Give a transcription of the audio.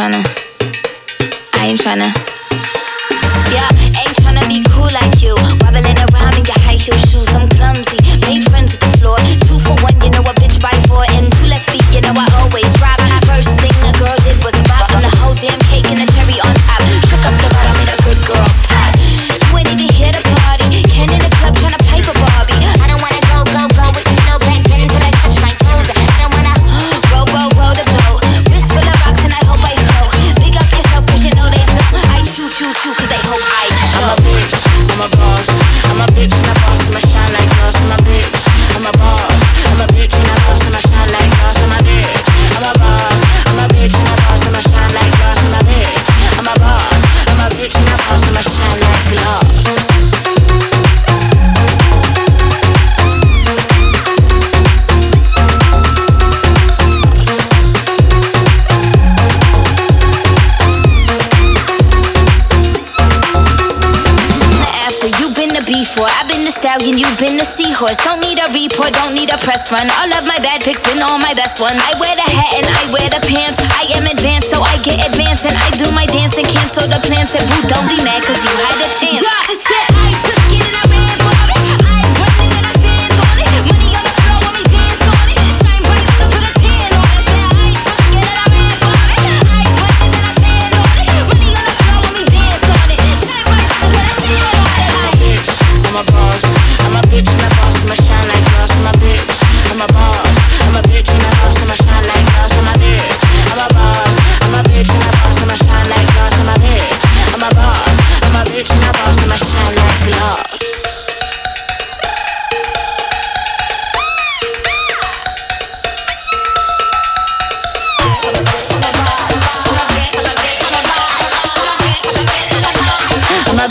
tryna. I ain't tryna. Yeah, ain't tryna be cool like you. Wobbling around in your high heel before. I've been the stallion, you've been the seahorse. Don't need a report, don't need a press run. All of my bad picks been all my best ones. I wear the hat and I wear the pants. I am advanced, so I get advanced. And I do my dance and cancel the plans. And boo, don't be mad, cause you had a chance. Yeah, said I took